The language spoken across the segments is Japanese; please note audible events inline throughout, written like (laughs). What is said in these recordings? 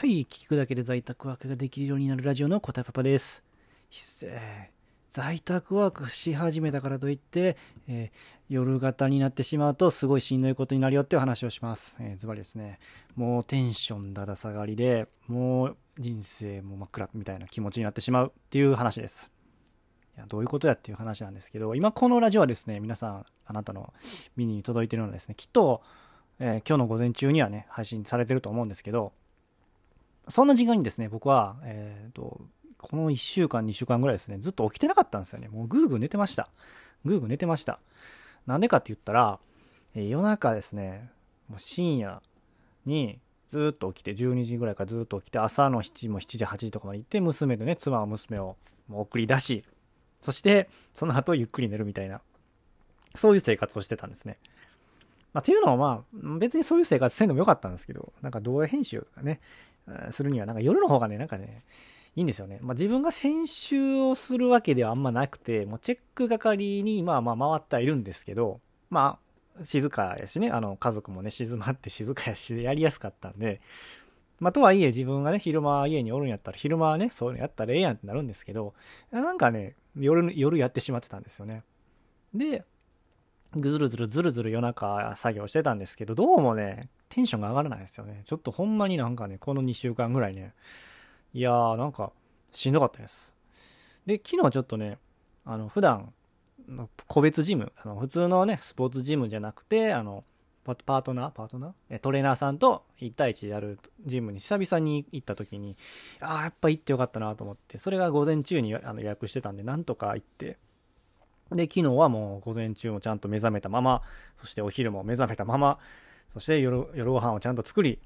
はい、聞くだけで在宅ワークができるようになるラジオの答えパパです。えー、在宅ワークし始めたからといって、えー、夜型になってしまうとすごいしんどいことになるよっていう話をします。えー、ズバリですね。もうテンションだだ下がりで、もう人生も真っ暗みたいな気持ちになってしまうっていう話です。いやどういうことやっていう話なんですけど、今このラジオはですね、皆さん、あなたの耳に届いてるのはですね、きっと、えー、今日の午前中にはね、配信されてると思うんですけど、そんな時間にですね、僕は、えっ、ー、と、この1週間、2週間ぐらいですね、ずっと起きてなかったんですよね。もうぐーぐー寝てました。ぐーぐー寝てました。なんでかって言ったら、えー、夜中ですね、もう深夜にずっと起きて、12時ぐらいからずっと起きて、朝の7時も7時、8時とかまで行って、娘とね、妻は娘を送り出し、そして、その後ゆっくり寝るみたいな、そういう生活をしてたんですね。まあ、っていうのはまあ、別にそういう生活せんでもよかったんですけど、なんか動画編集とかね、するには、なんか夜の方がね、なんかね、いいんですよね。まあ、自分が編集をするわけではあんまなくて、もうチェック係にまあまあ回ってはいるんですけど、まあ、静かやしね、あの、家族もね、静まって静かやしでやりやすかったんで、まあ、とはいえ自分がね、昼間家におるんやったら、昼間はね、そういうのやったらええやんってなるんですけど、なんかね、夜、夜やってしまってたんですよね。で、ぐずるずるずるずる夜中作業してたんですけど、どうもね、テンションが上がらないですよね。ちょっとほんまになんかね、この2週間ぐらいね、いやーなんかしんどかったです。で、昨日ちょっとね、あの、普段個別ジム、あの普通のね、スポーツジムじゃなくて、あの、パートナーパートナー？トレーナーさんと1対1でやるジムに久々に行った時に、ああ、やっぱ行ってよかったなと思って、それが午前中にあの予約してたんで、なんとか行って、で、昨日はもう午前中もちゃんと目覚めたまま、そしてお昼も目覚めたまま、そして夜夜ご飯をちゃんと作り、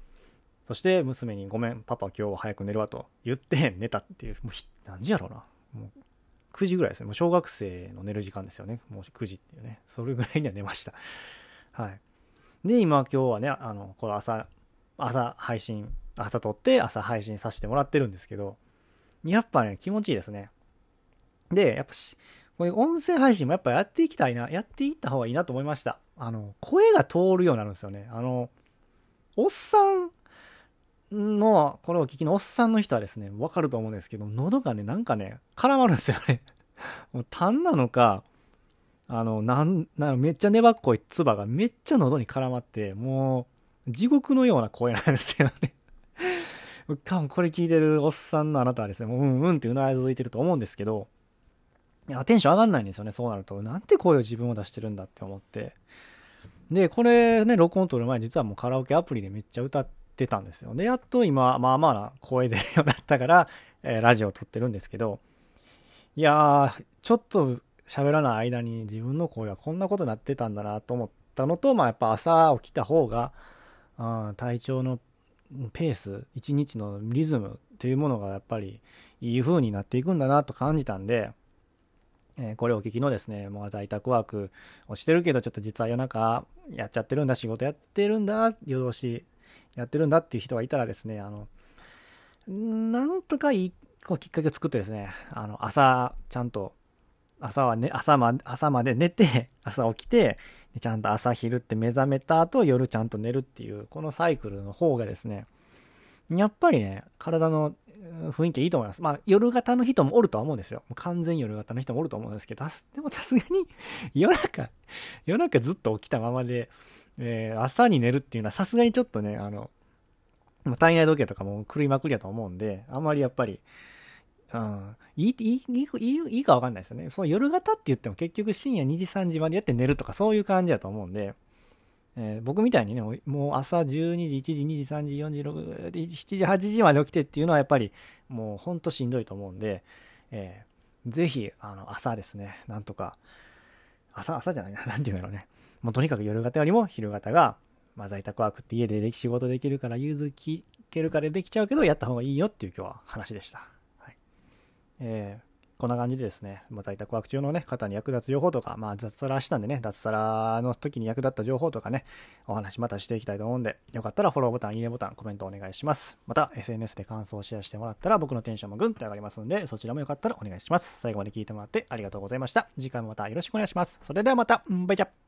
そして娘にごめん、パパ今日は早く寝るわと言って (laughs) 寝たっていう、もう何時やろうな。もう9時ぐらいですね。もう小学生の寝る時間ですよね。もう9時っていうね。それぐらいには寝ました。(laughs) はい。で、今今日はね、あの、これ朝、朝配信、朝撮って朝配信させてもらってるんですけど、やっぱね、気持ちいいですね。で、やっぱし、こういう音声配信もやっぱやっていきたいな、やっていった方がいいなと思いました。あの、声が通るようになるんですよね。あの、おっさんの、これを聞きのおっさんの人はですね、わかると思うんですけど、喉がね、なんかね、絡まるんですよね。(laughs) もう痰なのか、あの、なん、なんめっちゃ粘っこい唾がめっちゃ喉に絡まって、もう、地獄のような声なんですよね。(laughs) 多分これ聞いてるおっさんのあなたはですね、もううんうんってうなずいてると思うんですけど、いや、テンション上がんないんですよね、そうなると。なんて声を自分を出してるんだって思って。で、これね、録音撮る前、実はもうカラオケアプリでめっちゃ歌ってたんですよ。で、やっと今、まあまあな声出るようになったから、えー、ラジオを撮ってるんですけど、いやー、ちょっと喋らない間に自分の声はこんなことになってたんだなと思ったのと、まあやっぱ朝起きた方が、あ体調のペース、一日のリズムっていうものがやっぱりいい風になっていくんだなと感じたんで、えこれお聞きのですね、もう在宅ワークをしてるけど、ちょっと実は夜中やっちゃってるんだ、仕事やってるんだ、夜通しやってるんだっていう人がいたらですね、あの、なんとかいいこうきっかけを作ってですね、あの、朝、ちゃんと、朝はね、朝ま、朝まで寝て、(laughs) 朝起きて、ちゃんと朝昼って目覚めた後、夜ちゃんと寝るっていう、このサイクルの方がですね、やっぱりね、体の雰囲気いいと思います。まあ、夜型の人もおるとは思うんですよ。完全夜型の人もおると思うんですけど、でもさすがに (laughs) 夜中、夜中ずっと起きたままで、えー、朝に寝るっていうのはさすがにちょっとね、あの、体内時計とかも狂いまくりやと思うんで、あんまりやっぱり、うん、いい、いい、いい、いいかわかんないですよね。その夜型って言っても結局深夜2時3時までやって寝るとかそういう感じだと思うんで、えー、僕みたいにね、もう朝12時、1時、2時、3時、4時、6時、7時、8時まで起きてっていうのはやっぱりもうほんとしんどいと思うんで、えー、ぜひ、あの、朝ですね、なんとか、朝、朝じゃないな、(laughs) なんていうんだろうね。もうとにかく夜型よりも昼型が、まあ在宅ワークって家ででき仕事できるから、融通聞けるからできちゃうけど、やった方がいいよっていう今日は話でした。はい。えーこんな感じでですね、まあ、在宅ワーク中の、ね、方に役立つ情報とか、まあ、雑サラしたんでね、脱サラの時に役立った情報とかね、お話またしていきたいと思うんで、よかったらフォローボタン、いいねボタン、コメントお願いします。また、SNS で感想をシェアしてもらったら、僕のテンションもぐんと上がりますんで、そちらもよかったらお願いします。最後まで聞いてもらってありがとうございました。次回もまたよろしくお願いします。それではまた、バイチャ